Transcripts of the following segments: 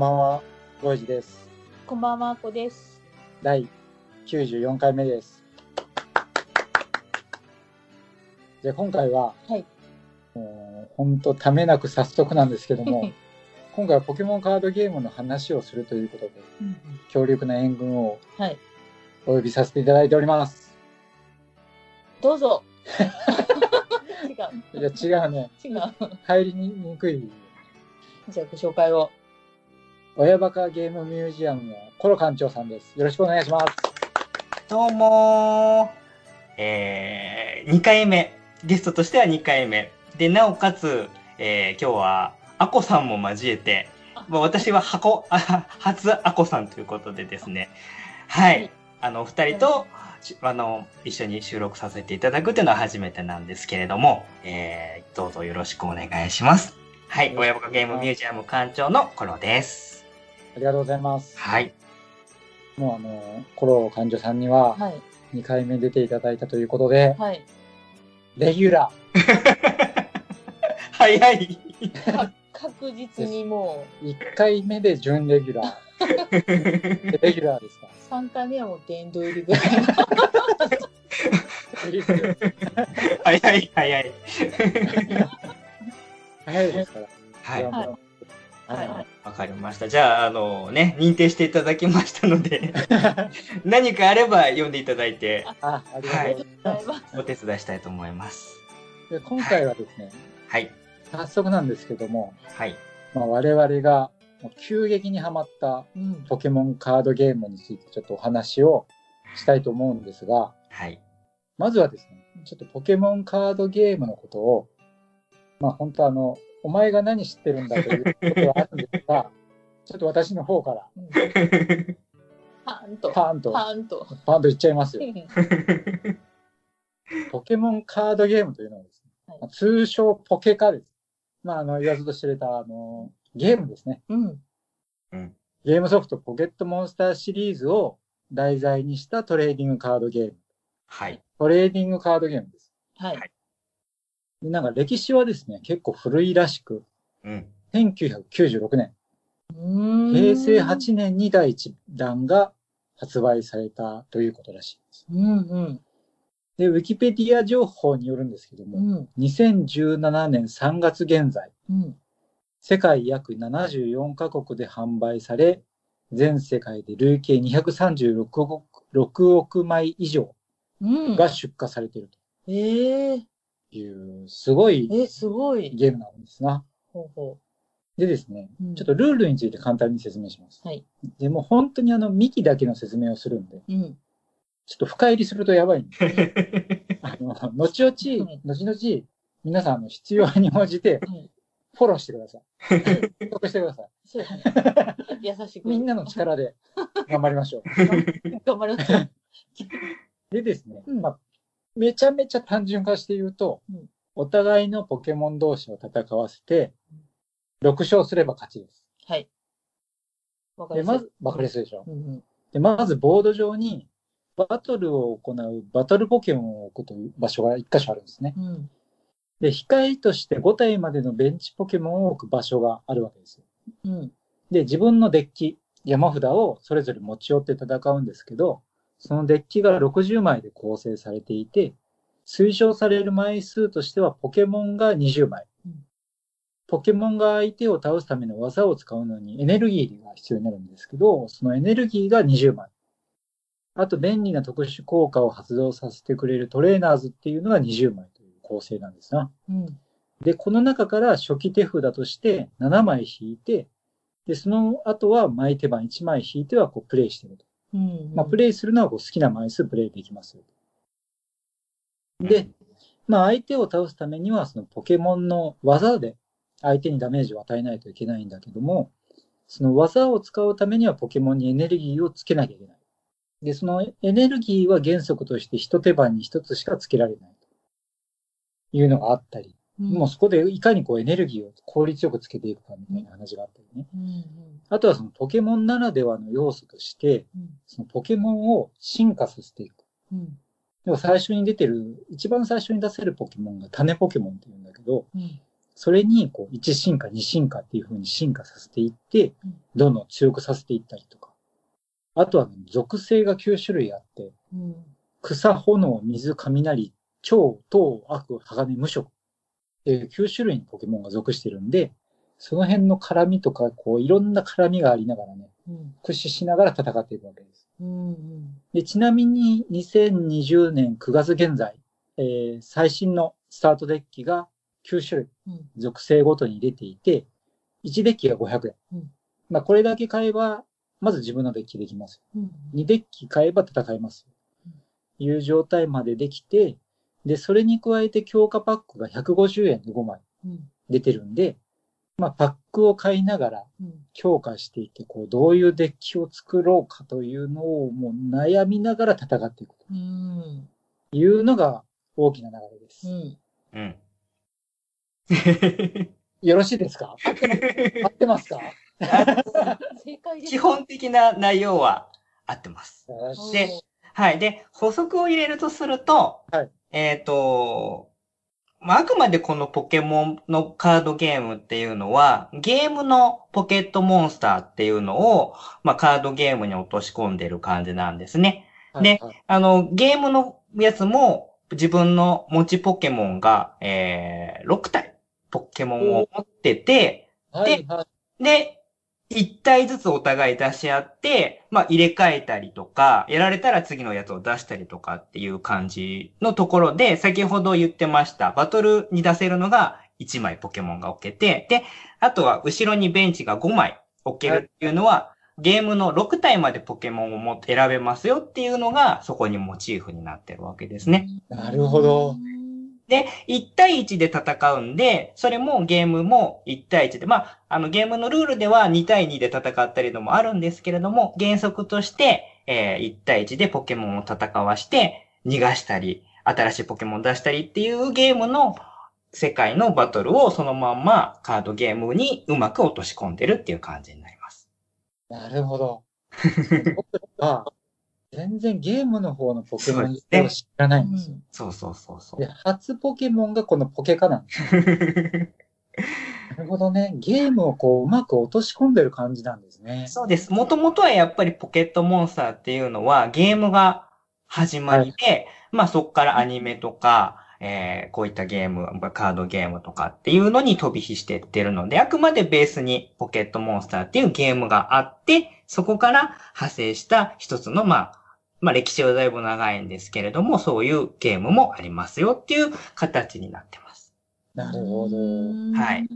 んばんは、ロイジです。こんばんはあこです第94回目です。じゃあ今回は、はいもう本当ためなく早速なんですけども、今回はポケモンカードゲームの話をするということで、強力な援軍をはいお呼びさせていただいております。どうぞ違う いや、違うね。違う入りにくい。じゃあご紹介を親バカゲームミュージアムのコロ館長さんです。よろしくお願いします。どうもー。えー、2回目。ゲストとしては2回目。で、なおかつ、えー、今日は、アコさんも交えて、まあ、私は箱、あ初アコさんということでですね。はい。はいあの、二人と、しあの、一緒に収録させていただくというのは初めてなんですけれども、えー、どうぞよろしくお願いします。はい。親バカゲームミュージアム館長のコロです。ありがとうございます。はい。もうあの、コロ館長さんにははい2回目出ていただいたということで、はいレギュラ 早い。か確実にもー。1回目で準レギュラー。でレギュラーですか？う3回目はもう殿堂入りぐらい早い、早い。早いですから。はい。わやもうはいはいかりました。じゃあ、あのね、認定していただきましたので、何かあれば読んでいただいて、あ、ありがとうございあます。りがとうございお手伝いしたいと思います。で今回はですね、はい。早速なんですけども、はい。まあ、我々が急激にハマったうんポケモンカードゲームについてちょっとお話をしたいと思うんですが、はい。まずはですね、ちょっとポケモンカードゲームのことを、まあ本当あの、お前が何知ってるんだということはあるんですが、ちょっと私の方からうんパンとパーンと、パンとパーンと言っちゃいますよ。ポケモンカードゲームというのはですね、はいまあ通称ポケカです。まああの、言わずと知れたあの、ゲームですね。うんうん。ゲームソフトポケットモンスターシリーズを題材にしたトレーディングカードゲーム。はい。トレーディングカードゲームです。はいでなんか歴史はですね、結構古いらしく、うん。1996年、うーん。平成8年に第一弾が発売されたということらしいです。うんうん。で、ウィキペディア情報によるんですけども、うん。2017年3月現在、うん。世界約74カ国で販売され、全世界で累計236億 ,6 億枚以上うん。が出荷されているええという、すごいえすごい。ゲームなんですな。ほうほでですね、うん。ちょっとルールについて簡単に説明します。はい。でもう本当にあの、ミキだけの説明をするんで、ううん。ちょっと深入りするとやばいんで、あの、後々、うん後々、皆さんあの必要に応じてはい。フォローしてください。登録してください。そうね。優しく。みんなの力で頑張りましょう。頑張ります。でですね、うん。まあ、めちゃめちゃ単純化して言うと、うんお互いのポケモン同士を戦わせて、6勝すれば勝ちです。はいわかで、りまず、わかりやすいでしょ？うんうんで、まずボード上に、バトルを行うバトルポケモンを置くという場所が1箇所あるんですね。うんで、控えとして5体までのベンチポケモンを置く場所があるわけですよ。うんで、自分のデッキ、山札をそれぞれ持ち寄って戦うんですけど、そのデッキが60枚で構成されていて、推奨される枚数としてはポケモンが20枚うん。ポケモンが相手を倒すための技を使うのにエネルギーが必要になるんですけど、そのエネルギーが20枚。あと便利な特殊効果を発動させてくれるトレーナーズっていうのが20枚という構成なんですな。うんで、この中から初期手札として7枚引いて、で、その後は枚手番1枚引いてはこうプレイしてると。うんまあ、プレイするのはこう好きな枚数プレイできます。で、まあ、相手を倒すためには、そのポケモンの技で相手にダメージを与えないといけないんだけども、その技を使うためにはポケモンにエネルギーをつけなきゃいけない。で、そのエネルギーは原則として一手番に一つしかつけられないというのがあったり、もうそこでいかにこうエネルギーを効率よくつけていくかみたいな話があったりね。うんうんあとはそのポケモンならではの要素として、うんそのポケモンを進化させていく。うんでも最初に出てる、一番最初に出せるポケモンが種ポケモンって言うんだけど、うんそれにこう1進化、2進化っていう風に進化させていってうん、どんどん強くさせていったりとか。あとはね属性が9種類あって、うん草、炎、水、雷、超、糖、悪、鋼、無色。いう9種類のポケモンが属してるんで、その辺の絡みとか、こう、いろんな絡みがありながらね、うん駆使しながら戦っていくわけです。うんうんで、ちなみに2020年9月現在、えー最新のスタートデッキが9種類、うん属性ごとに出ていて、1デッキが500円。うんまあ、これだけ買えば、まず自分のデッキできます。うん2デッキ買えば戦えます。いう状態までできて、で、それに加えて強化パックが150円で5枚うん。出てるんで、まあ、パックを買いながらうん。強化していって、こう、どういうデッキを作ろうかというのをもう悩みながら戦っていくうん。というのが大きな流れです。うん。うん。よろしいですか？合ってますか？基本的な内容は合ってます。ではい。で、補足を入れるとすると、はいえっ、と、まあ、あくまでこのポケモンのカードゲームっていうのは、ゲームのポケットモンスターっていうのを、まあ、カードゲームに落とし込んでる感じなんですね。ではいはいあの、ゲームのやつも、自分の持ちポケモンが、えー、6体ポケモンを持ってて、はいはいで、1体ずつお互い出し合って、まあ入れ替えたりとか、やられたら次のやつを出したりとかっていう感じのところで、先ほど言ってました、バトルに出せるのが1枚ポケモンが置けて、で、あとは後ろにベンチが5枚置けるっていうのは、ゲームの6体までポケモンをも選べますよっていうのが、そこにモチーフになってるわけですね。なるほど。で、1対1で戦うんで、それもゲームも1対1で、まあ、あのゲームのルールでは2対2で戦ったりのもあるんですけれども、原則として、えー1対1でポケモンを戦わして、逃がしたり、新しいポケモンを出したりっていうゲームの世界のバトルをそのまんまカードゲームにうまく落とし込んでるっていう感じになります。なるほど。全然ゲームの方のポケモンを知らないんですよ。そうそうそうそうで、。初ポケモンがこのポケカなんです。なるほどね。ゲームをこう、うまく落とし込んでる感じなんですね。そうです。もともとはやっぱりポケットモンスターっていうのはゲームが始まりで、まあそこからアニメとか、えーこういったゲーム、カードゲームとかっていうのに飛び火していってるので、あくまでベースにポケットモンスターっていうゲームがあって、そこから派生した一つの、まあ、まあ歴史はだいぶ長いんですけれども、そういうゲームもありますよっていう形になってます。なるほど。はい。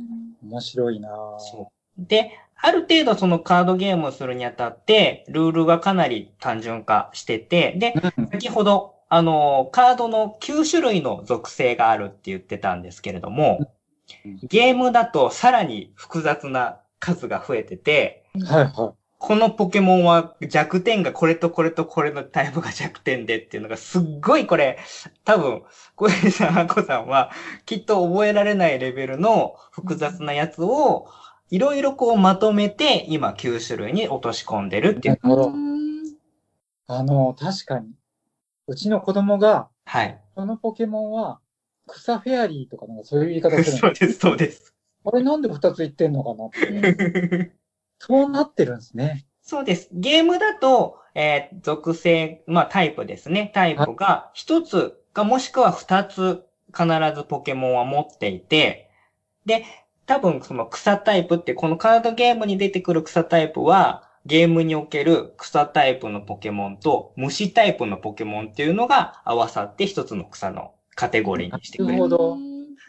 面白いなぁそう。で、ある程度そのカードゲームをするにあたって、ルールがかなり単純化してて、で、うん先ほど、あの、カードの9種類の属性があるって言ってたんですけれどもうん、ゲームだとさらに複雑な数が増えてて、はいはこのポケモンは弱点がこれとこれとこれのタイプが弱点でっていうのがすっごいこれ、多分、小泉さん、あこさんはきっと覚えられないレベルの複雑なやつをいろいろこうまとめて今9種類に落とし込んでるってい。いう。なるほど。あの、確かに。うちの子供が、はい。このポケモンは、草フェアリーとかなんかそういう言い方するの。そうです、そうです。あれなんで二つ言ってんのかなって。そうなってるんですね。そうです。ゲームだと、えー属性、まあタイプですね。タイプが一つかもしくは二つ必ずポケモンは持っていて、で、多分その草タイプってこのカードゲームに出てくる草タイプは、ゲームにおける草タイプのポケモンと虫タイプのポケモンっていうのが合わさって一つの草のカテゴリーにしてくれる。なるほど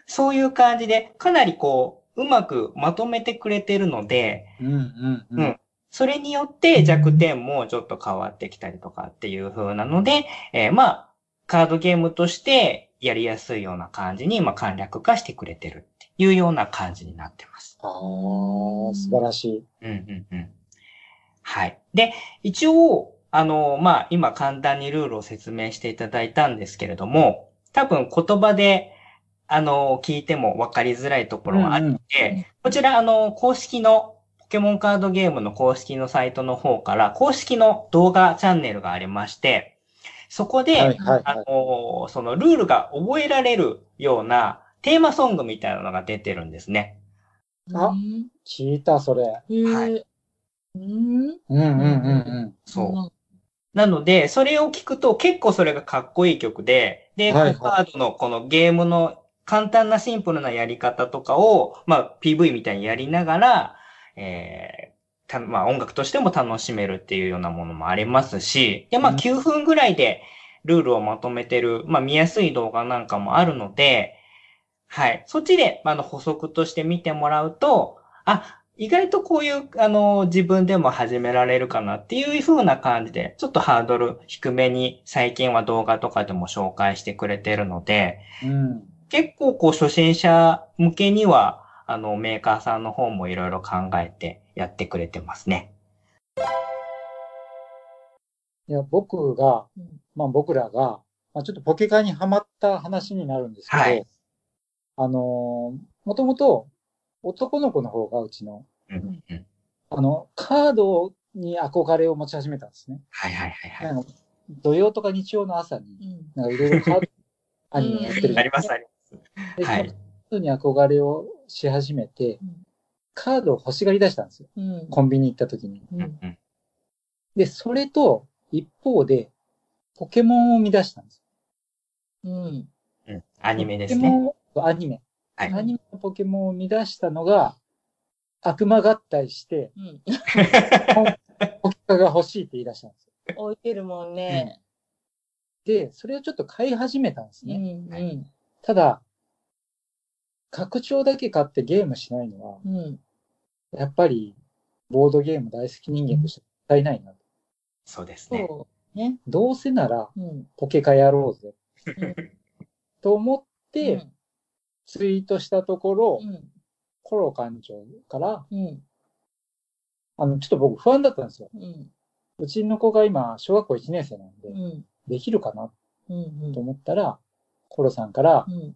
そういう感じで、かなりこう、うまくまとめてくれてるので、うんうんううんん。それによって弱点もちょっと変わってきたりとかっていう風なので、えーまあ、カードゲームとしてやりやすいような感じに、まあ、簡略化してくれてるっていうような感じになってます。ああ、素晴らしい。うんうんうん。はい。で、一応、あの、まあ、今簡単にルールを説明していただいたんですけれども、多分言葉で、あの、聞いても分かりづらいところがあるので、うんうんこちら、あの、公式のポケモンカードゲームの公式のサイトの方から、公式の動画チャンネルがありまして、そこで、はいはいあはい。の、そのルールが覚えられるようなテーマソングみたいなのが出てるんですね。あうん聞いた、それ。はいうん。うんうんうんそう。なので、それを聞くと結構それがかっこいい曲で、で、はいはいカードのこのゲームの簡単なシンプルなやり方とかを、まあ PV みたいにやりながら、えーたまあ音楽としても楽しめるっていうようなものもありますし、で、まあうん9分ぐらいでルールをまとめてる、まあ見やすい動画なんかもあるので、はい。そっちで、まああの補足として見てもらうと、あ、意外とこういう、あの、自分でも始められるかなっていう風な感じで、ちょっとハードル低めに最近は動画とかでも紹介してくれてるので、うん。うん。結構こう初心者向けには、あの、メーカーさんの方もいろいろ考えてやってくれてますね。いや、僕が、うんまあ僕らが、まあちょっとポケカにハマった話になるんですけど、はいあのー、もともと男の子の方がうちの、うんうん。あの、カードに憧れを持ち始めたんですね。はいはいはいはい。土曜とか日曜の朝に、うんなんかいろいろカード アニメやってるありますあります。で、はいそのカードに憧れをし始めて、うんカードを欲しがり出したんですよ。うんコンビニ行った時に。ううんんうん。で、それと一方で、ポケモンを生み出したんです。うんうん。アニメですポケね。モン、アニメ。はいアニメのポケモンを生み出したのが、悪魔合体して、うんポケカが欲しいって言い出したんですよ。置いてるもんね。で、それをちょっと買い始めたんですうんね。うんただ、拡張だけ買ってゲームしないのは、うん。やっぱり、ボードゲーム大好き人間としてもったいないな。と。そうですね。ね。どうせなら、うん。ポケカやろうぜ。うん。と思って、ツイートしたところ、うん。コロ館長から、うん。あの、ちょっと僕不安だったんですよ。うん。うちの子が今、小学校1年生なんでう、ん。できるかな？うん。と思ったら、コロさんからう、ん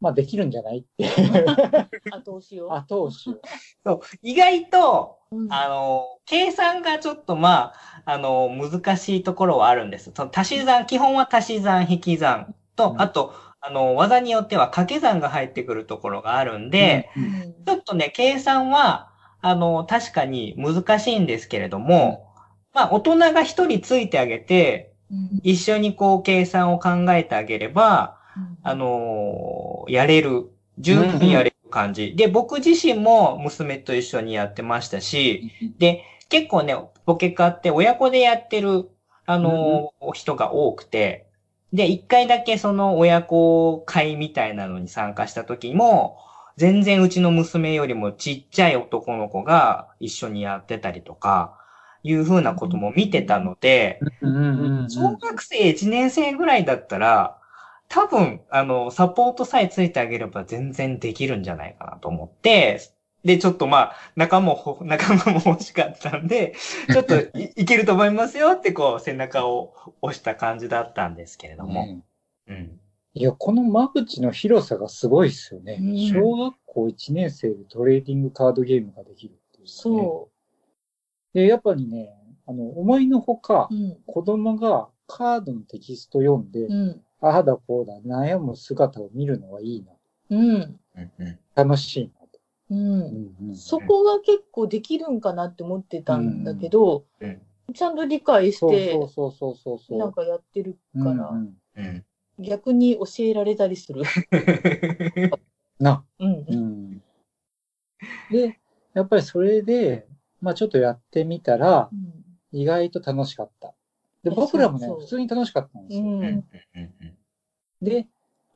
まあできるんじゃない？って 後押しを。後押しを。そう。意外と、うんあの、計算がちょっとまあ、あの、難しいところはあるんです。その足し算、基本は足し算、引き算と、うんあと、あの、技によっては掛け算が入ってくるところがあるんで、うんうんちょっとね、計算は、あの、確かに難しいんですけれども、まあ、大人が一人ついてあげて、うん一緒にこう、計算を考えてあげれば、うんあのーやれる。十分やれる感じ。で、僕自身も娘と一緒にやってましたし、で、結構ね、ポケカって親子でやってる、あのー人が多くて、で、一回だけその親子会みたいなのに参加した時も、全然うちの娘よりもちっちゃい男の子が一緒にやってたりとか、いうふうなことも見てたので、小学生1年生ぐらいだったら、多分、あの、サポートさえついてあげれば全然できるんじゃないかなと思って、で、ちょっとまあ、仲間も、仲間も欲しかったんで、ちょっとい いけると思いますよってこう、背中を押した感じだったんですけれども。ねうん。いや、この間口の広さがすごいですよね。うん小学校1年生でトレーディングカードゲームができるっていう、ね。そで、やっぱりね、あの、思いのほかう。う、ん子供がカードのテキスト読んで、うんああだこうだ悩む姿を見るのはいいな。うんうんうん楽しいなと。うんうんうんそこが結構できるんかなって思ってたんだけど、うんちゃんと理解してそうそうそうそうそう。なんかやってるから、うんうんうん。逆に教えられたりする。な。うんう。ん。で、やっぱりそれで、まあちょっとやってみたら、意外と楽しかった。で、え僕らもねそうそう、普通に楽しかったんですよ。うん。で、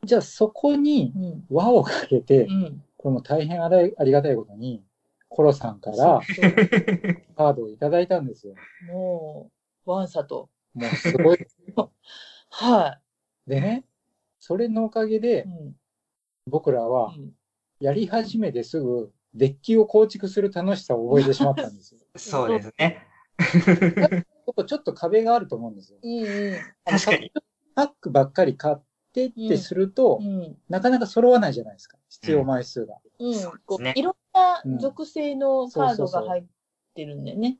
じゃあそこにうん。輪をかけてう、ん。これも大変ありがたいことに、コロさんからカードをいただいたんですよ。もう、ワンサと。もうすごい。はでね、それのおかげい。でう、ん。僕らはうんやり始めてすぐ、デッキを構築する楽しさを覚えてしまったんですよ。そうですね。ここちょっと壁があると思うんですよ。確かに。パックばっかり買ってってすると、うん。なかなか揃わないじゃないですか。必要枚数が。うんいろんな属性のカードが入ってるんだよね。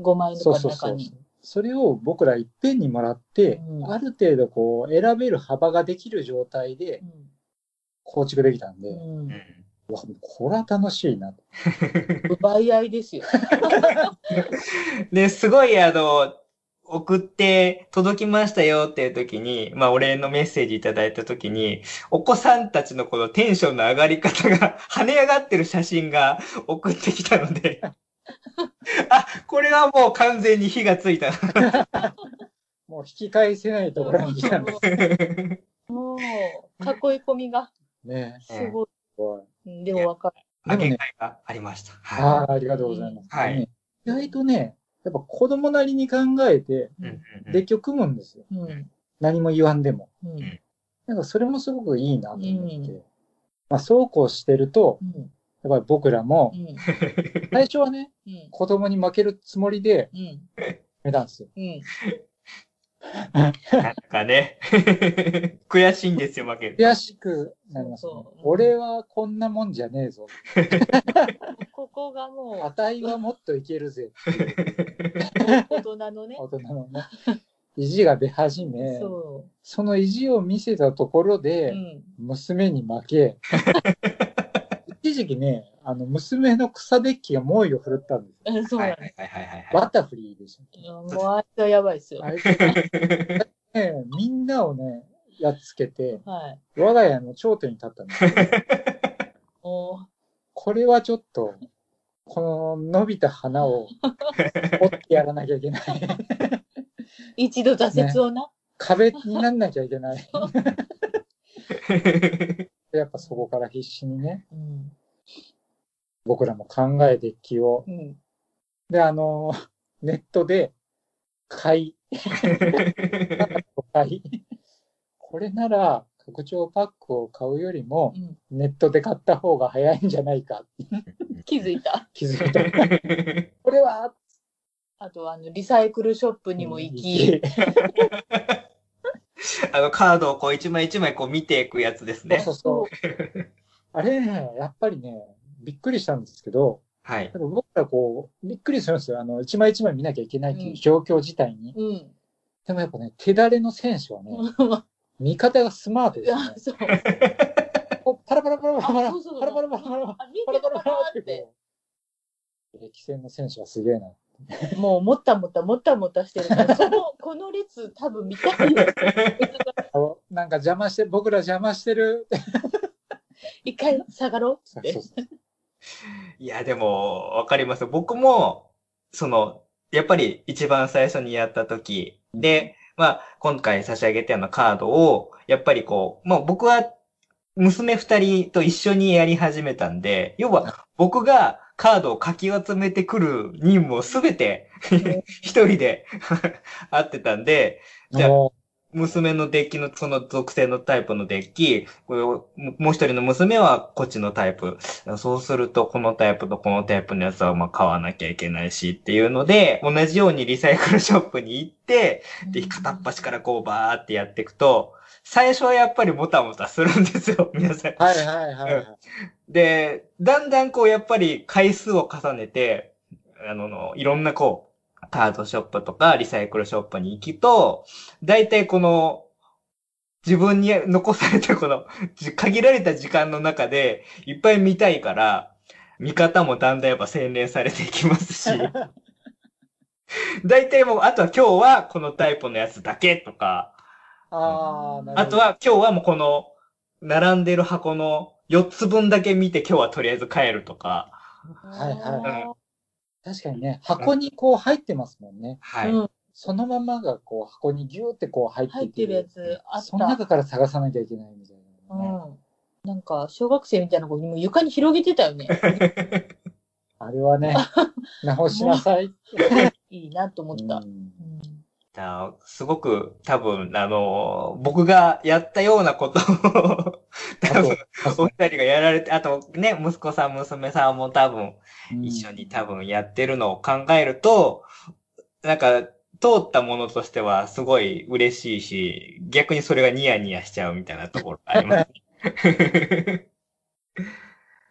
5枚とかのそうそうそう中に。。それを僕らいっぺんにもらって、うんある程度こう選べる幅ができる状態で構築できたんで、うん。わこれは楽しいなと。奪い合いですよ。で、すごい、あの、送って届きましたよっていう時に、まあ、お礼のメッセージいただいた時に、お子さんたちのこのテンションの上がり方が 跳ね上がってる写真が送ってきたので、あ、これはもう完全に火がついた。もう引き返せないところに来たんでもう、囲い込みがね。すごい。でもわかる。上げ替えがありました。あはあ、ありがとうございます。はいね意外とね、やっぱ子供なりに考えて、い。うんうんうんデッキを組むんですよ。うん。何も言わんでも。うん。なんかそれもすごくいいなと思って。うんまあそうこうしてると、うん。やっぱり僕らもう、ん。最初はね、うん。子供に負けるつもりでうん。目たんですよ。うん。なんかね、悔しいんですよ、負けると。悔しくなります、ね。俺はこんなもんじゃねえぞ。ここがも値はもっといけるぜ。う、大人のね。大人のね。意地が出始め、そその意地を見せたところう。で、うん。娘に負け、一時期ね、あの、娘の草デッキが猛威を振るったんですよ。う んそうはいなんではいはいはいはい。バタフリーでしたっけ？す。もうあいつはやばいですよ。あいつね、みんなをね、やっつけて、はい。我が家の頂点に立ったんですよ。もこれはちょっと、この伸びた花を折ってやらなきゃいけない。う、一度挫折をな。壁になんなきゃいけない。やっぱそこから必死にね、うん。僕らも考えデッキを。うん。で、あの、ネットで買い、買い。これなら、拡張パックを買うよりもう、ん。ネットで買った方が早いんじゃないか。気づいた。気づいた。これは、あと、あの、リサイクルショップにも行き、あの、カードをこう一枚一枚こう見ていくやつですね。そうそうそう。あれね、やっぱりね、びっくりしたんですけど、はい。僕らこう、びっくりするんですよ。あの、一枚一枚見なきゃいけないっていう状況自体に。うん。でもやっぱね、手だれの選手はね、見方がスマートですね。そう。パラパラパラパラパラ、パラパラパラパラ、パラてたなパラパラって歴戦の選手はすげえな。もう、もったもった、もったもったしてるから、その、この列多分見たいなんか邪魔して、僕ら邪魔してる。一回下がろうってそうそう。そういや、でも、わかります。僕も、その、やっぱり一番最初にやった時で、まあ、今回差し上げたようなカードを、やっぱりこう、まあ僕は、娘二人と一緒にやり始めたんで、要は僕がカードをかき集めてくる任務をすべて 一人で 合ってたんで、じゃあ娘のデッキのその属性のタイプのデッキ、これをもう一人の娘はこっちのタイプ。そうすると、このタイプとこのタイプのやつはまあ買わなきゃいけないしっていうので、同じようにリサイクルショップに行って、で、片っ端からこうバーってやっていくと、最初はやっぱりもたもたするんですよ、皆さん。うはいはいはいはい。で、だんだんこうやっぱり回数を重ねて、あの、いろんなこう、カードショップとかリサイクルショップに行くと、大体この、自分に残されたこの、じ 限られた時間の中で、いっぱい見たいから、見方もだんだんやっぱ洗練されていきますし、大体もう、あとは今日はこのタイプのやつだけとか、あと、は今日はもうこの、並んでる箱の4つ分だけ見て今日はとりあえず帰るとか、はいはい確かにね、箱にこう入ってますもんね。はい。うんそのままがこう箱にギューってこう入って入ってるやつあっそのた。中から探さなきゃいけないみたいなね、うん。なんか、小学生みたいな子にも床に広げてたよね。あれはね、直しなさい。いいなと思った。うんうんだすごく多分、あの、僕がやったようなことを、多分、お二人がやられて、あとね、息子さん、娘さんも多分、一緒に多分やってるのを考えると、なんか、通ったものとしてはすごい嬉しいし、逆にそれがニヤニヤしちゃうみたいなところがあります。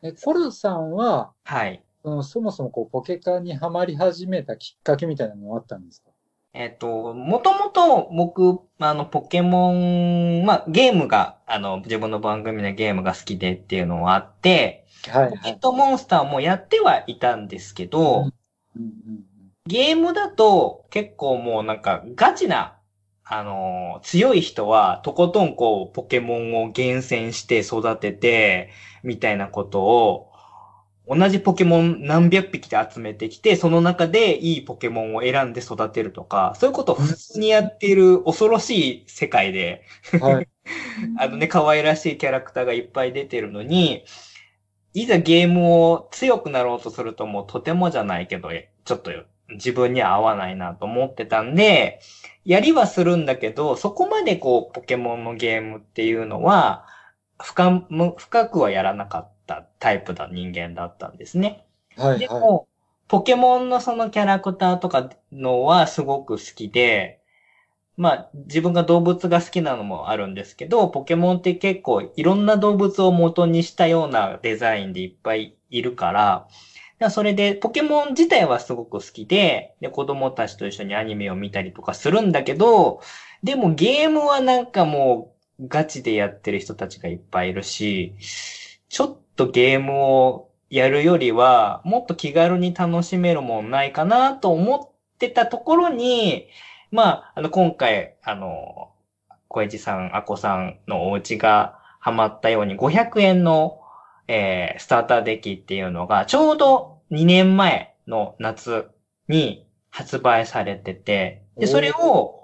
え、コルさんは、はい。そのそもそもこうポケカにはまり始めたきっかけみたいなのはあったんですか？えっ、と、もともと僕、あの、ポケモン、まあ、ゲームが、あの、自分の番組のゲームが好きでっていうのはあって、はい、はい、ポケットモンスターもやってはいたんですけど、うんうんうん、ゲームだと結構もうなんかガチな、あのー、強い人はとことんこう、ポケモンを厳選して育てて、みたいなことを、同じポケモン何百匹で集めてきて、その中でいいポケモンを選んで育てるとか、そういうことを普通にやっている恐ろしい世界で、はい、あのね、可愛らしいキャラクターがいっぱい出てるのに、いざゲームを強くなろうとするともうとてもじゃないけど、ちょっと自分には合わないなと思ってたんで、やりはするんだけど、そこまでこう、ポケモンのゲームっていうのは、深深くはやらなかったタイプだ人間だったんですね。はい、はい、でも、ポケモンのそのキャラクターとかのはすごく好きで、まあ自分が動物が好きなのもあるんですけど、ポケモンって結構いろんな動物を元にしたようなデザインでいっぱいいるから、それで、ポケモン自体はすごく好きで、で、子供たちと一緒にアニメを見たりとかするんだけど、でもゲームはなんかもうガチでやってる人たちがいっぱいいるし、ちょっとゲームをやるよりは、もっと気軽に楽しめるもんないかなと思ってたところに、まあ、あの、今回、あの、小市さん、あこさんのお家がハマったように500円の、えー、スターターデッキっていうのが、ちょうど2年前の夏に発売されてて、で、それを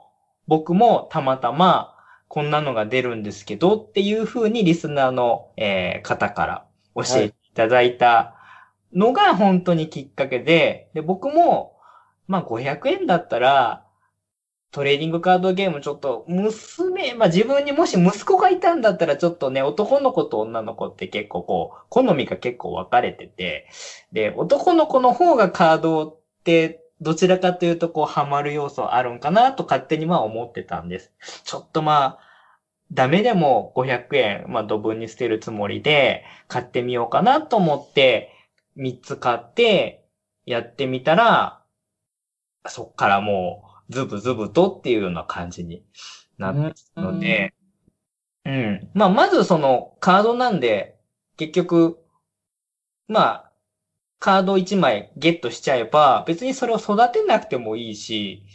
僕もたまたま、こんなのが出るんですけどっていうふうにリスナーの、えー、方から教えていただいたのが本当にきっかけで、で僕も、まあ500円だったら、トレーディングカードゲームちょっと、娘、まあ自分にもし息子がいたんだったらちょっとね、男の子と女の子って結構こう、好みが結構分かれてて、で、男の子の方がカードってどちらかというと、こう、ハマる要素あるんかなと勝手にまあ思ってたんです。ちょっとまあ、ダメでも500円、まあ、ドブに捨てるつもりで買ってみようかなと思って、3つ買って、やってみたら、そっからもう、ズブズブとっていうような感じになったので、うん。まあ、まずそのカードなんで、結局、まあ、カード1枚ゲットしちゃえば、別にそれを育てなくてもいいし、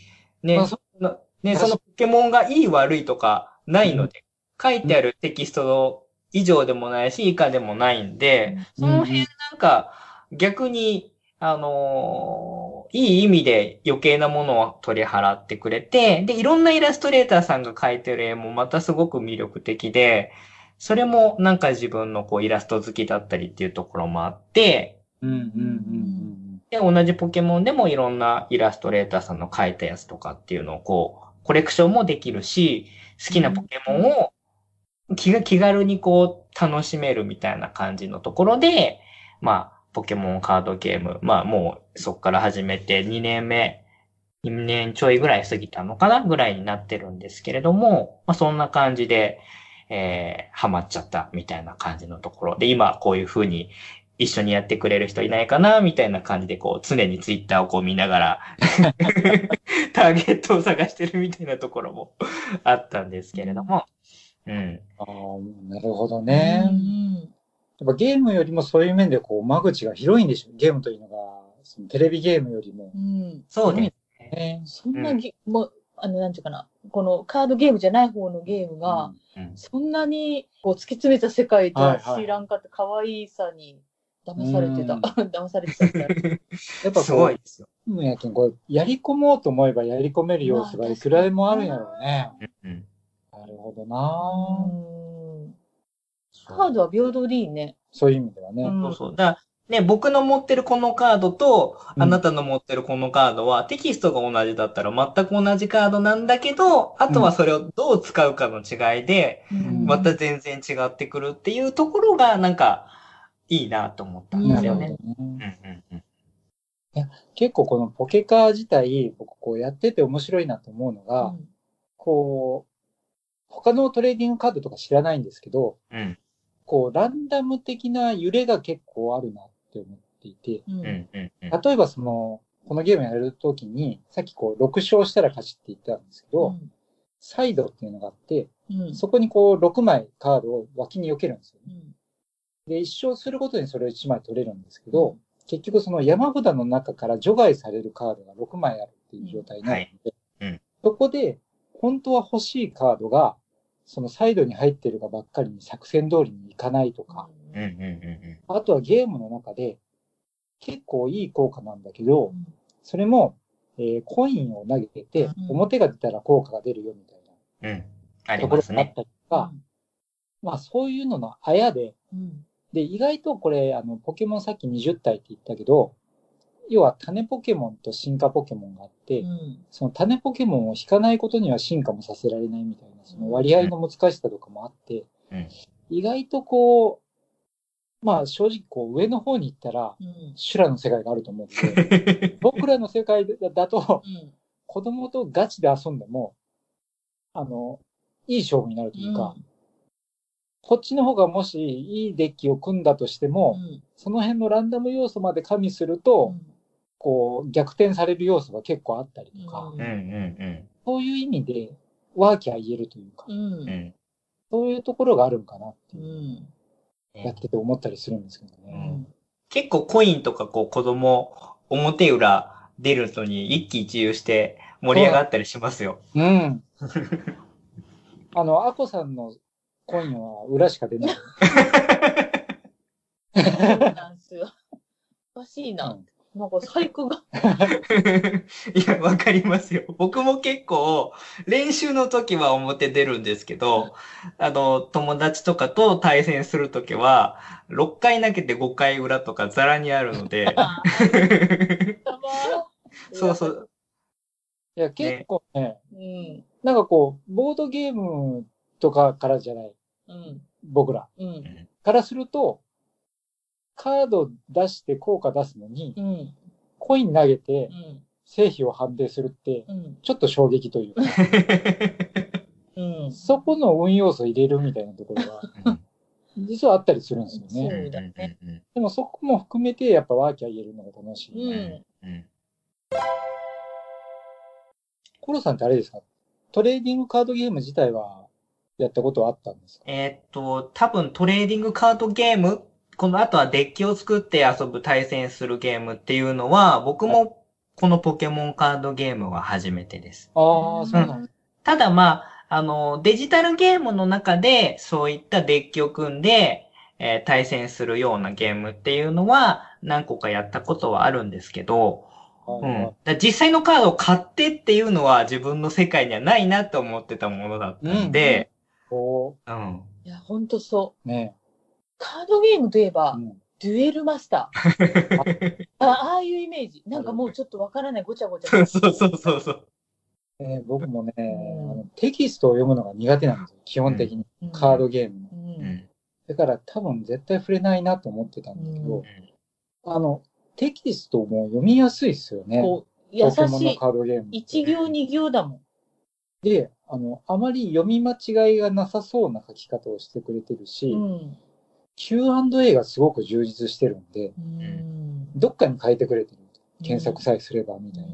ね、そのねそのポケモンがいい悪いとかないので、書いてあるテキストの以上でもないし、以下でもないんで、その辺なんか逆に、あのー、いい意味で余計なものを取り払ってくれて、で、いろんなイラストレーターさんが描いてる絵もまたすごく魅力的で、それもなんか自分のこうイラスト好きだったりっていうところもあって、うんうんうんうん。で、同じポケモンでもいろんなイラストレーターさんの描いたやつとかっていうのをこう、コレクションもできるし、好きなポケモンを気が気軽にこう楽しめるみたいな感じのところで、まあ、ポケモンカードゲーム、まあもうそこから始めて2年目、2年ちょいぐらい過ぎたのかなぐらいになってるんですけれども、まあそんな感じで、えー、ハマっちゃったみたいな感じのところで、今こういうふうに一緒にやってくれる人いないかな、みたいな感じで、こう、常にツイッターをこう見ながら ターゲットを探してるみたいなところもあったんですけれども。うん。ああ、なるほどね。やっぱゲームよりもそういう面で、こう、間口が広いんでしょう。ゲームというのが、そのテレビゲームよりも。うん、そうですね。そんなゲ、うん、もう、あの、なんていうかな、このカードゲームじゃない方のゲームが、うんうん、そんなにこう突き詰めた世界と知らんかった可愛さに騙されてた。騙されてた。やっぱすごいですよ。うんやけん、こう、やり込もうと思えばやり込める要素がいくらでもあるんやろうね。なるほどなカードは平等でいいね。そういう意味ではね。そうそう。だね、僕の持ってるこのカードと、うんあなたの持ってるこのカードは、テキストが同じだったら全く同じカードなんだけど、あとはそれをどう使うかの違いで、うんまた全然違ってくるっていうところが、なんか、いいなと思ったんでなるほどすよね。ね。うんうんうん。結構このポケカー自体、僕こうやってて面白いなと思うのが、こう、他のトレーディングカードとか知らないんですけど、うん。こう、ランダム的な揺れが結構あるなって思っていて、うんうんうんうん。例えばその、このゲームやるときに、さっきこう、6勝したら勝ちって言ったんですけど、サイドっていうのがあって、うんそこにこう、6枚カードを脇に避けるんですよね。うんで、1勝するごとにそれを1枚取れるんですけど、結局その山札の中から除外されるカードが6枚あるっていう状態になるので、うんはいうんそこで、本当は欲しいカードが、そのサイドに入ってるがばっかりに作戦通りにいかないとか、うんうんうんあとはゲームの中で、結構いい効果なんだけど、うんそれも、えーコインを投げてて、うん表が出たら効果が出るよみたいうん。うん。とこ。ろがあったりとか、まあそういうののあやで、うんで、意外とこれ、あの、ポケモンさっき20体って言ったけど、要は種ポケモンと進化ポケモンがあって、うん。その種ポケモンを引かないことには進化もさせられないみたいな、その割合の難しさとかもあって、うん。意外とこう、まあ正直こう上の方に行ったら、うん。修羅の世界があると思うんで、僕らの世界だだと、うん。子供とガチで遊んでも、あの、いい勝負になるというか、こっちの方がもしいいデッキを組んだとしても、うんその辺のランダム要素まで加味すると、こう、逆転される要素が結構あったりとか、うんうんうんそういう意味で、ワーキャー言えるというか、うんうん。うん。そういうところがあるんかなってういう、んやってて思ったりするんですけどうね。ん結構コインとかこう子供、表裏出るのに一喜一憂して盛り上がったりしますよ。うん。あの、アコさんのコインは裏しか出ない。そうなんですよ。おかしいな。なんか細工が。いや、わかりますよ。僕も結構、練習の時は表出るんですけど、あの、友達とかと対戦する時は、6回投げて5回裏とかザラにあるので、そうそう。いや、結構ね、うん。なんかこう、ボードゲームとかからじゃない、うん。僕らうん。からすると、カード出して効果出すのに、うん。コイン投げてうん。成否を判定するって、うん。ちょっと衝撃というか、うん。そこの運要素入れるみたいなところが、実はあったりするんですよね。だねでもそこも含めて、やっぱワーキャー言えるのが楽しい。うん。うんコロさんってあれですか？トレーディングカードゲーム自体はやったことはあったんですか？えーっと、多分トレーディングカードゲーム、この後はデッキを作って遊ぶ対戦するゲームっていうのは、僕もこのポケモンカードゲームは初めてです。ああ、そうなんです。ただまあ、あの、デジタルゲームの中でそういったデッキを組んで、えー対戦するようなゲームっていうのは何個かやったことはあるんですけど、はいうん。だはから実際のカードを買ってっていうのは自分の世界にはないなと思ってたものだったんで、い。こうん。いや、ほんとそう。う、ね。カードゲームといえばう、んデュエルマスター。あああいうイメージ。なんかもうちょっとわからない、ごちゃごちゃ。そうそうそうそう。えー僕もね、うんあのテキストを読むのが苦手なんですよ。基本的に。カードゲームの。うん。うん。だから多分絶対触れないなと思ってたんだけど、うんあの、テキストも読みやすいですよね。こう、優ポケモンのしい。カードゲーム行二行だもん。で、あの、あまり読み間違いがなさそうな書き方をしてくれてるし、うん。Q&A がすごく充実してるんで、うん。どっかに書いてくれてる。検索さえすればみたいな。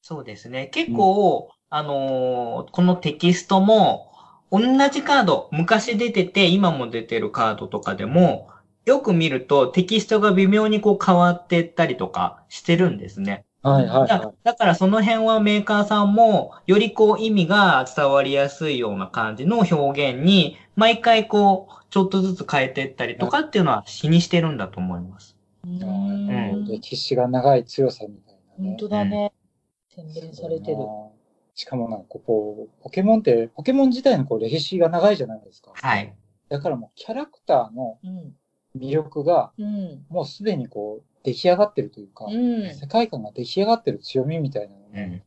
そうですね。結構、あのーこのテキストも、同じカード、昔出てて、今も出てるカードとかでも、よく見るとテキストが微妙にこう変わってったりとかしてるんですね。はいはいだはだからその辺はメーカーさんも、よりこう意味が伝わりやすいような感じの表現に、毎回こう、ちょっとずつ変えていったりとかっていうのは気にしてるんだと思います。うい。ん。歴史が長い強さみたいなね。本当だね。洗練されてる。しかもなんかこう、ポケモンって、ポケモン自体のこう歴史が長いじゃないですか。はい。だからもうキャラクターのうん。魅力が、うん。もうすでにこう、出来上がってるというか、うん。世界観が出来上がってる強みみたいなのが、うん。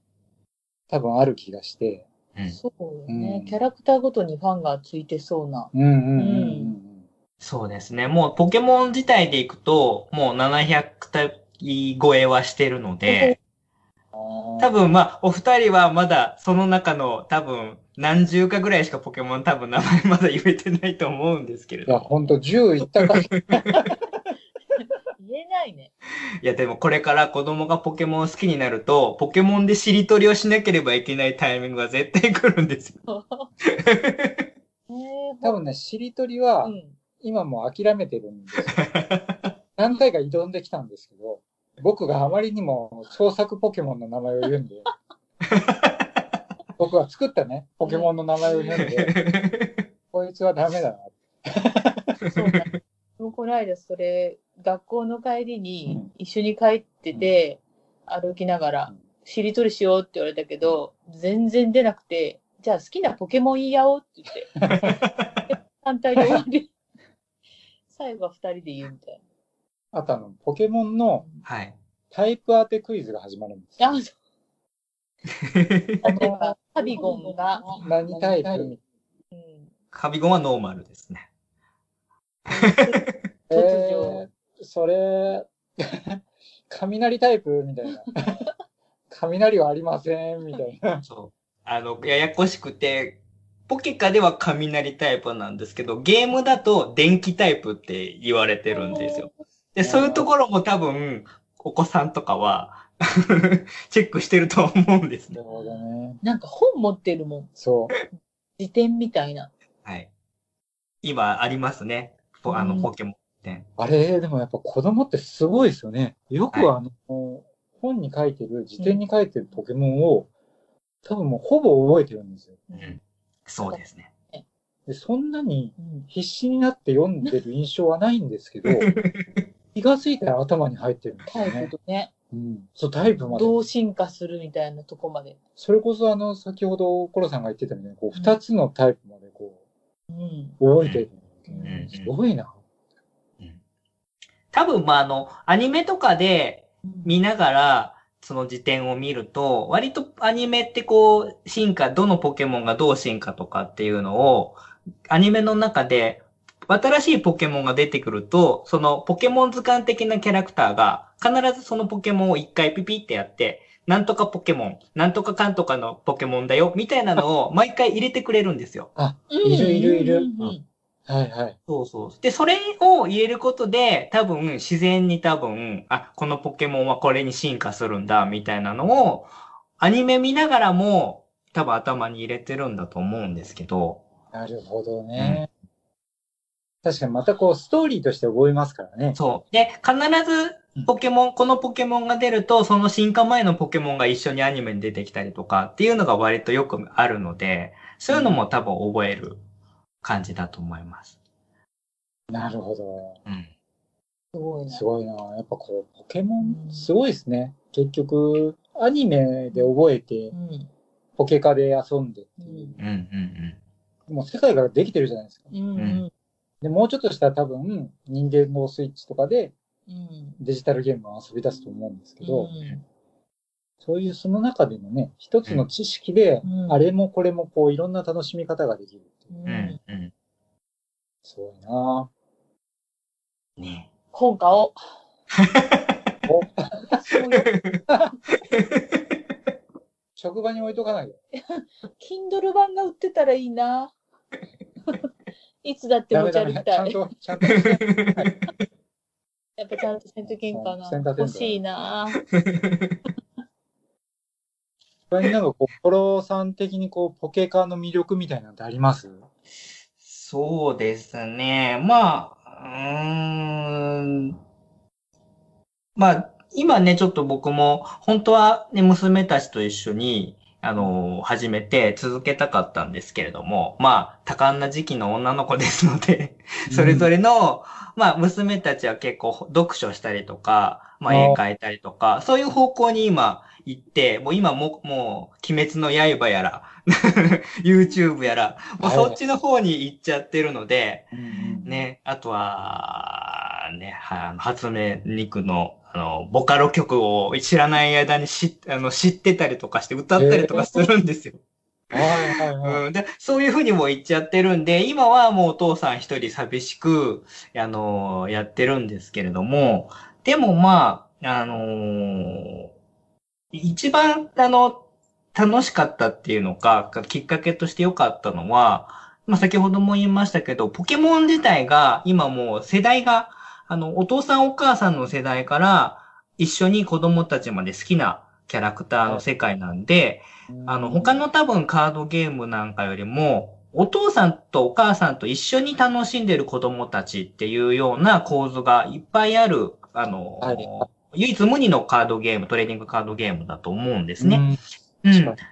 多分ある気がして、うん。そうよね、うんキャラクターごとにファンがついてそうな。うんうんうんうんそうですね。もうポケモン自体でいくと、もう700体超えはしてるので、うん。多分まあ、お二人はまだその中の多分何十かぐらいしかポケモン多分名前まだ言えてないと思うんですけれいや、ど。ほんと10いったから、言えないね。いやでもこれから子供がポケモン好きになると、ポケモンでしりとりをしなければいけないタイミングが絶対来るんですよ。えー、多分ね、しりとりはう、ん。今もう諦めてるんですよ。何回か挑んできたんですけど、僕があまりにも創作ポケモンの名前を言うんで、僕が作ったね、ポケモンの名前を言うんで、こいつはダメだな。そうだ。もうこの間それ、学校の帰りにうん一緒に帰ってて、歩きながらうん、しりとりしようって言われたけど、全然出なくて、じゃあ好きなポケモン言い合おうって言って、反対で終わり。最後は二人で言うみたいあとあの、ポケモンのはい。タイプ当てクイズが始まるんですな。よ。あ、そう例えば、カビゴンが、何タイプ？うん、カビゴンはノーマルですね。突如えー、それ、雷タイプみたいな。雷はありませんみたいな。そう。あの、ややこしくて、ポケカでは雷タイプなんですけど、ゲームだと電気タイプって言われてるんですよ。で、そういうところも多分、お子さんとかは、チェックしてると思うんですね。なるほどね。なんか本持ってるもん。そう。辞典みたいな。はい。今ありますね。ポあの、うんポケモンって。あれ、でもやっぱ子供ってすごいですよね。よくあの、本に書いてる、辞典に書いてるポケモンを、多分もうほぼ覚えてるんですよ。うん。そうですね。で、そんなにうん必死になって読んでる印象はないんですけど、気がついたら頭に入ってるんですよね。プとね、うん。そう、タイプまで。どう進化するみたいなとこまで。それこそあの、先ほどコロさんが言ってたみたいに、こう、二つのタイプまでこうん。う、覚えてる。んすごいな。うん多分、まあ、あの、アニメとかで見ながら、その辞典を見ると、割とアニメってこう、進化、どのポケモンがどう進化とかっていうのを、アニメの中で、新しいポケモンが出てくると、そのポケモン図鑑的なキャラクターが、必ずそのポケモンを一回ピピってやって、なんとかポケモン、なんとかかんとかのポケモンだよ、みたいなのを毎回入れてくれるんですよ。うんいるいるいるうんうんはいはい。そうそう。で、それを入れることで、多分、自然に多分、あ、このポケモンはこれに進化するんだ、みたいなのを、アニメ見ながらも、多分頭に入れてるんだと思うんですけど、なるほどね。確かにまたこう、ストーリーとして覚えますからね。そう。で、必ず、ポケモン、このポケモンが出ると、その進化前のポケモンが一緒にアニメに出てきたりとかっていうのが割とよくあるので、そういうのも多分覚える感じだと思います。なるほど。うん。すごいなす。ごいな。やっぱこう、ポケモン、すごいですね。結局、アニメで覚えてう、ん。ポケカで遊んでっていう。うん、うん、もう世界ができてるじゃないですか。うん。うん。で、もうちょっとしたら多分、任天堂スイッチとかでうん。デジタルゲームを遊び出すと思うんですけど、うんそういうその中でのね、一つの知識で、うんあれもこれもこう、いろんな楽しみ方ができるっていう。うん。うん、うん。すごいなね本買おう。おそうよ職場に置いとかないで。Kindle 版が売ってたらいいな。いつだって持ち歩きたい。ゃんと、ちゃんと。やっぱちゃんとせんとけんかな欲しいな。他になんかこう、コロさん的にこう、ポケカの魅力みたいなのってあります？そうですね。まあ、うーん。まあ、今ね、ちょっと僕も、本当はね、娘たちと一緒に、あの、始めて続けたかったんですけれども、まあ、多感な時期の女の子ですので、それぞれの、まあ、娘たちは結構読書したりとか、まあ、絵描いたりとか、そういう方向に今行って、もう今も、もう、鬼滅の刃やら、YouTube やら、もうそっちの方に行っちゃってるので、ね、あとは、ね、は初音ミクの、あの、ボカロ曲を知らない間に知あの知ってたりとかして歌ったりとかするんですよ。はいはいはい。うん、でそういうふうにも言っちゃってるんで、今はもうお父さん一人寂しく、あのやってるんですけれども、でもまあ、あのー一番、あの、楽しかったっていうのか、きっかけとして良かったのは、まあ、先ほども言いましたけど、ポケモン自体が今もう世代が、あの、お父さんお母さんの世代から一緒に子供たちまで好きなキャラクターの世界なんで、あの、他の多分カードゲームなんかよりも、お父さんとお母さんと一緒に楽しんでる子供たちっていうような構図がいっぱいある、あの、はい唯一無二のカードゲーム、トレーニングカードゲームだと思うんですね。ね。うん。確か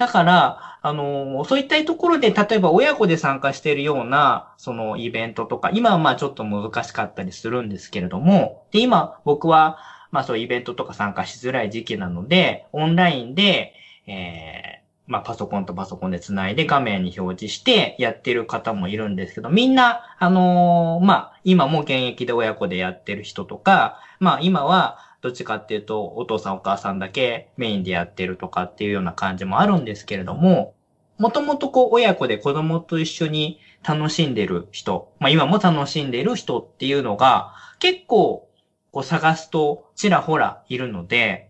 だから、あのーそういったところで、例えば親子で参加しているような、そのイベントとか、今はまあちょっと難しかったりするんですけれども、で、今僕は、まあそういうイベントとか参加しづらい時期なので、オンラインで、えー、まあパソコンとパソコンでつないで画面に表示してやってる方もいるんですけど、みんな、あのーまあ今も現役で親子でやってる人とか、まあ今はどっちかっていうとお父さんお母さんだけメインでやってるとかっていうような感じもあるんですけれども、もともとこう親子で子供と一緒に楽しんでる人、まあ今も楽しんでる人っていうのが結構こう探すとちらほらいるので、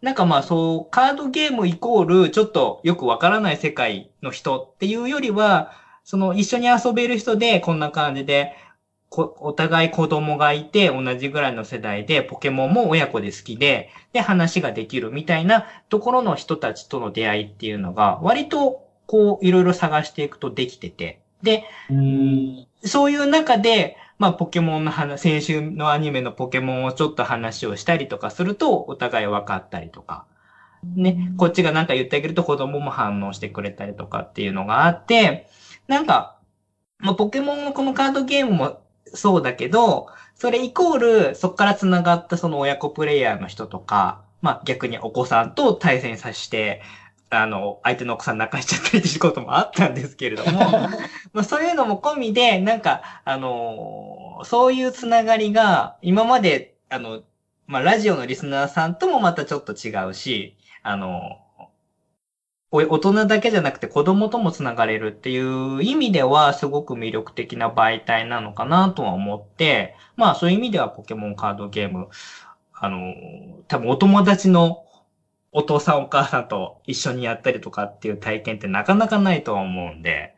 なんかまあそう、カードゲームイコールちょっとよくわからない世界の人っていうよりは、その一緒に遊べる人でこんな感じで、こお互い子供がいて同じぐらいの世代でポケモンも親子で好きで、で話ができるみたいなところの人たちとの出会いっていうのが割とこういろいろ探していくとできてて、で、うん。そういう中で、まあ、ポケモンの話、先週のアニメのポケモンをちょっと話をしたりとかすると、お互い分かったりとか、ね、こっちがなんか言ってあげると子供も反応してくれたりとかっていうのがあって、なんか、まあ、ポケモンのこのカードゲームもそうだけど、それイコール、そこから繋がったその親子プレイヤーの人とか、まあ、逆にお子さんと対戦させて、あの、相手のお子さん泣かしちゃったりってこともあったんですけれども、まあそういうのも込みで、なんか、あのーそういうつながりが、今まで、あの、まあラジオのリスナーさんともまたちょっと違うし、あのお大人だけじゃなくて子供ともつながれるっていう意味ではすごく魅力的な媒体なのかなとは思って、まあそういう意味ではポケモンカードゲーム、あの、多分お友達のお父さんお母さんと一緒にやったりとかっていう体験ってなかなかないとは思うんで、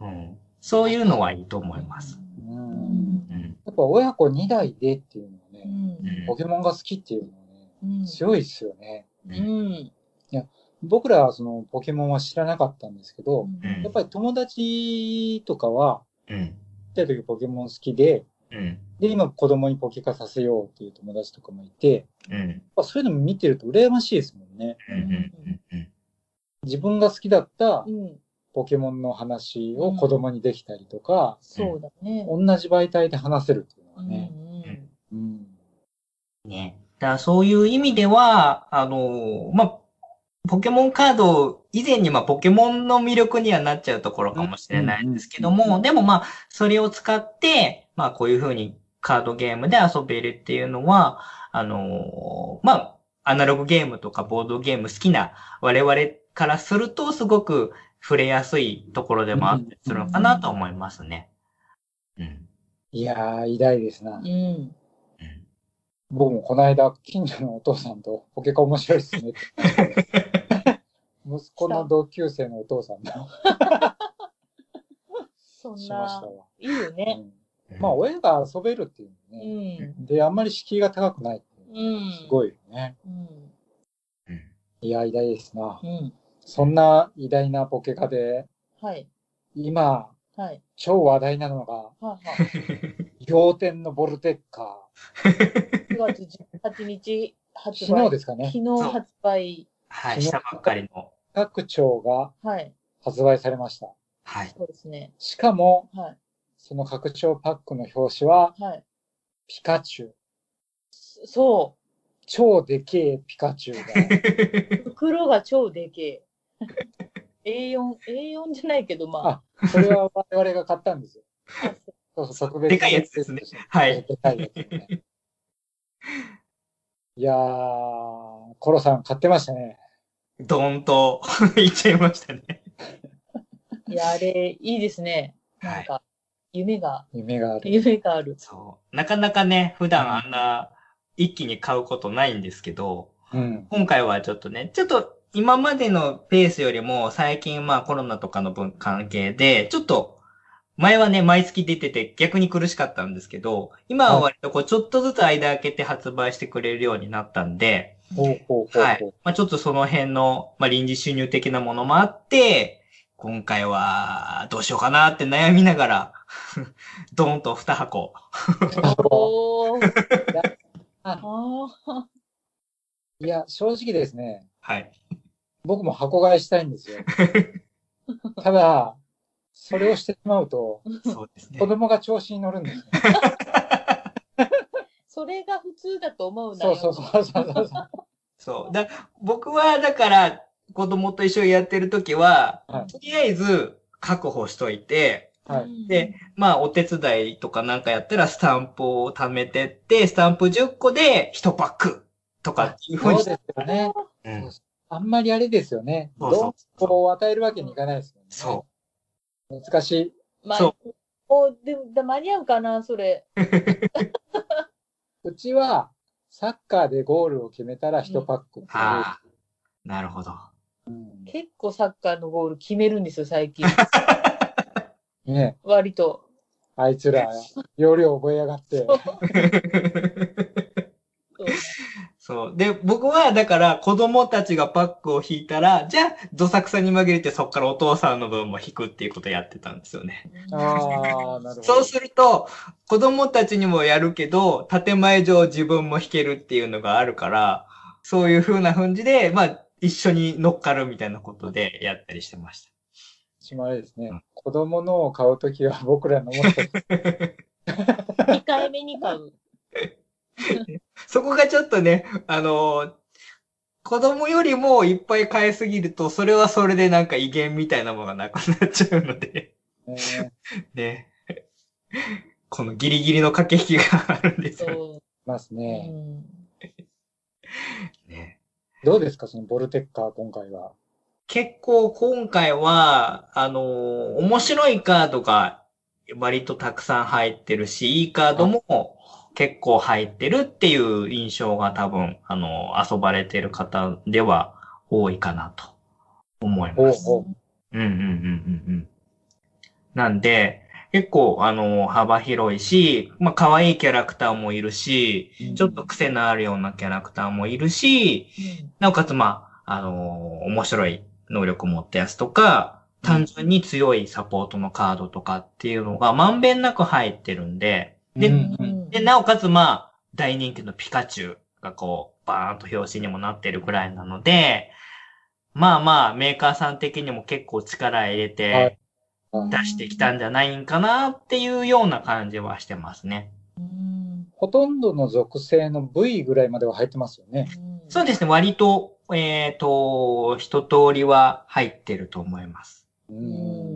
うん、そういうのはいいと思います。うんうんうん。やっぱ親子2代でっていうのはうね、んポケモンが好きっていうのはね、うん強いっすよね。うん僕らはそのポケモンは知らなかったんですけど、うんやっぱり友達とかは、うん。ちっちゃい時ポケモン好きで、うん。で、今子供にポケカさせようっていう友達とかもいて、うん。やっぱそういうの見てると羨ましいですもんね。うん。うん。うん。自分が好きだったうんポケモンの話を子供にできたりとか、そうだね。同じ媒体で話せるっていうのはうんね。うん。ね。だからそういう意味では、あの、まあ、ポケモンカード以前にまあポケモンの魅力にはなっちゃうところかもしれないんですけども、でもまあ、それを使って、まあこういうふうにカードゲームで遊べるっていうのは、あの、まあ、アナログゲームとかボードゲーム好きな我々からするとすごく触れやすいところでもあったりするのかなと思いますね。うん。いやー、偉大ですなう。ん。うん。僕もこの間、近所のお父さんとポケカ面白いっすねって。息子の同級生のお父さんとそんしましたな、わ。いいよね。うんまあ、親が遊べるっていうね。ん。で、あんまり敷居が高くないっていううん。のすごいよね。いや、偉大ですな。うん。そんな偉大なポケカで、はい。今、はい。超話題なのが、は。仰天のボルテッカ9 月18日発ー。売。昨日ですかね。昨日発売。はい、したばっかりの。各庁がはい。発売されました。はい。そうですね。しかも、はい。その拡張パックの表紙は、はい。ピカチュウ。そ超でけえピカチュウが。袋が超でけえ。A4、A4 じゃないけど、まあ。それは我々が買ったんですよ。あそうそうそう、特別でかいやつですねはい。でかいやつね。いやー、コロさん買ってましたね。ドーンと 言っちゃいましたね。いや、あれ、いいですね。なんか、夢が、夢がある。夢がある。そう。なかなかね、普段あんな一気に買うことないんですけど、うん。今回はちょっとね、ちょっと今までのペースよりも最近まあコロナとかの分関係で、ちょっと前はね、毎月出てて逆に苦しかったんですけど、今は割とこうちょっとずつ間空けて発売してくれるようになったんで。はい。まあちょっとその辺の、まあ臨時収入的なものもあって、今回はどうしようかなって悩みながら、ドーンと2箱。おー。ああいや、正直ですね、はい。僕も箱買いしたいんですよ。ただ、それをしてしまうと、そうですね子。供が調子に乗るんですね。それが普通だと思うなよ。そうそうそうそうそうそう。そう。だ僕は、だから、子供と一緒にやってるときは、はいとりあえず確保しといて、はいうんで、まあ、お手伝いとかなんかやったらスタンプを貯めてって、スタンプ10個で1パックとかっていうふうにそうですよね。うんあんまりあれですよね。そうそうどんこう与えるわけにいかないですよね。。そう難しい。まあ、そおでもだ間に合うかな、それ。うちは、サッカーでゴールを決めたら1パックう。ああ、なるほど。うん結構サッカーのゴール決めるんですよ、最近。ね割と。あいつら、容量覚えやがって。そう。で、僕は、だから、子供たちがパックを引いたら、じゃあ、どさくさに紛れて、そこからお父さんの分も引くっていうことをやってたんですよね。ああ、なるほど。そうすると、子供たちにもやるけど、建前上自分も弾けるっていうのがあるから、そういう風な感じで、まあ、一緒に乗っかるみたいなことでやったりしてまし私もあれですねうん。子供のを買うときは僕らのものと2回目に買う。た。そこがちょっとね、あの子供よりもいっぱい買いすぎると、それはそれでなんか威厳みたいなものがなくなっちゃうので、ね、ね。このギリギリの駆け引きがあるんですよ。そますう。ね。うんねどうですか、そのボルテッカー、今回は？結構今回は、あのー面白いカードが割とたくさん入ってるし、いいカードも結構入ってるっていう印象が多分、あのー遊ばれてる方では多いかなと思います。ほうう。んうんうんうんうん。なんで、結構、あのー幅広いし、まあ、可愛いキャラクターもいるし、ちょっと癖のあるようなキャラクターもいるし、なおかつ、まあ、あのー面白い能力持ったやつとか、単純に強いサポートのカードとかっていうのがまんべんなく入ってるんで、で、うんうんで、なおかつ、まあ、大人気のピカチュウがこう、バーンと表紙にもなってるくらいなので、まあまあ、メーカーさん的にも結構力入れはいて出してきたんじゃないんかなっていうような感じはしてますね。うんほとんどの属性の V ぐらいまでは入ってますよね。そうですね、割と、えっ、と、一通りは入ってると思います。ううんん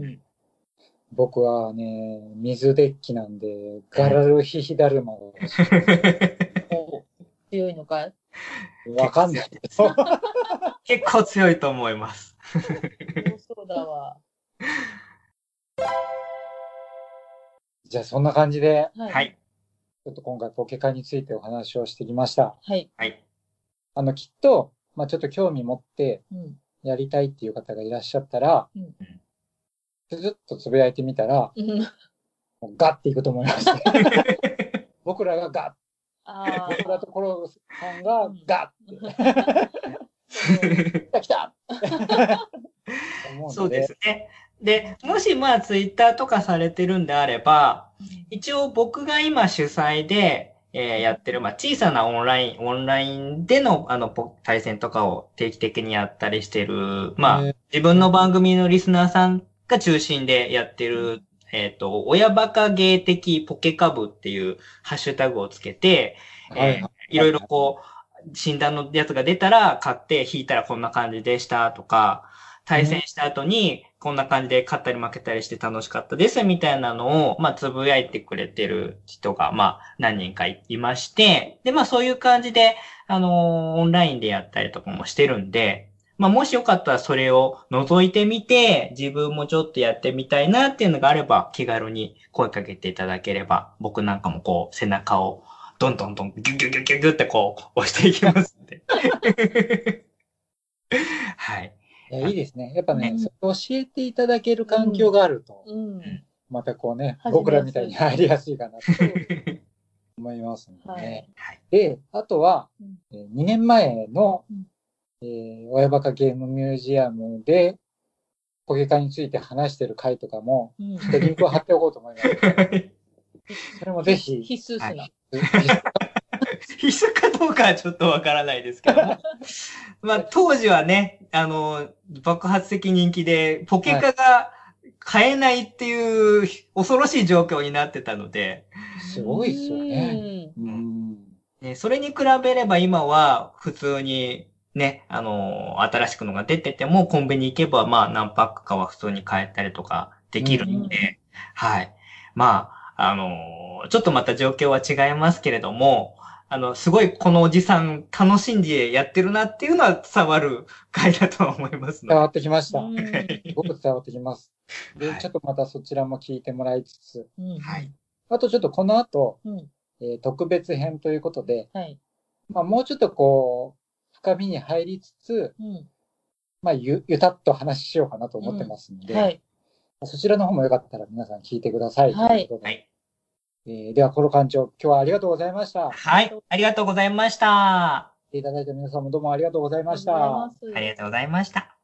僕はね、水デッキなんで、ガラルヒヒダルマが欲しお強いのか？いい。わかんないけど。結構強いと思います。そうだわ。じゃあそんな感じで、はは。い。ちょっと今回ポケカについてお話をしてきました。はい。はい。あの、きっと、まあちょっと興味持ってうんやりたいっていう方がいらっしゃったら、うんずずっとつぶやいてみたら、うん。もうガッていくと思います。僕らがガッ、あ僕らとコロさんがガッあ。て、来た来た。思うのそうですね。で、もしまあツイッターとかされてるんであれば、一応僕が今主催で、えーやってる、まあ小さなオンライン、オンラインでのあのポ対戦とかを定期的にやったりしてる、まあ自分の番組のリスナーさんが中心でやってる、えっ、と、親バカ芸的ポケカブっていうハッシュタグをつけて、はいえーい。ろいろこう、診断のやつが出たら買って弾いたらこんな感じでしたとか、対戦した後にこんな感じで勝ったり負けたりして楽しかったですみたいなのを、まあ、つぶやいてくれてる人が、まあ、何人かいまして、で、まあ、そういう感じで、あのー、オンラインでやったりとかもしてるんで、まあ、もしよかったらそれを覗いてみて、自分もちょっとやってみたいなっていうのがあれば、気軽に声かけていただければ、僕なんかもこう、背中をどんどんどんギュギュギュギュギュってこう、押していきますんで。はい。いやいいですね。やっぱね、そ教えていただける環境があると、うん。またこうね、僕らみたいに入りやすいかなと思いますので、ね。はい、で、あとは、うん、2年前の、ー、親バカゲームミュージアムで、ポケカについて話してる回とかも、ちょっとリンクを貼っておこうと思います。それもぜひ。必須すな。はい 必須かどうかはちょっとわからないですけど。まあ、当時はね、あの、爆発的人気で、ポケカが買えないっていう恐ろしい状況になってたので。すごいっすよね。うんねそれに比べれば今は普通にね、あの、新しくのが出てても、コンビニ行けば、まあ、何パックかは普通に買えたりとかできるので、はい。まあ、あの、ちょっとまた状況は違いますけれども、あの、すごいこのおじさん楽しんでやってるなっていうのは伝わる回だとは思います伝わってきました。すごく伝わってきます。で、はい、ちょっとまたそちらも聞いてもらいつつ、はい。あとちょっとこの後、うん、えー、特別編ということで、はい。まあもうちょっとこう、深みに入りつつ、うん、まあゆ、ゆたっと話しようかなと思ってますので、うん、はい。そちらの方もよかったら皆さん聞いてください。はい。はいえー、では、コロ館長、今日はありがとうございました。はい、ありがとうございました。いただいた皆さんもどうもありがとうございました。ありがとうございました。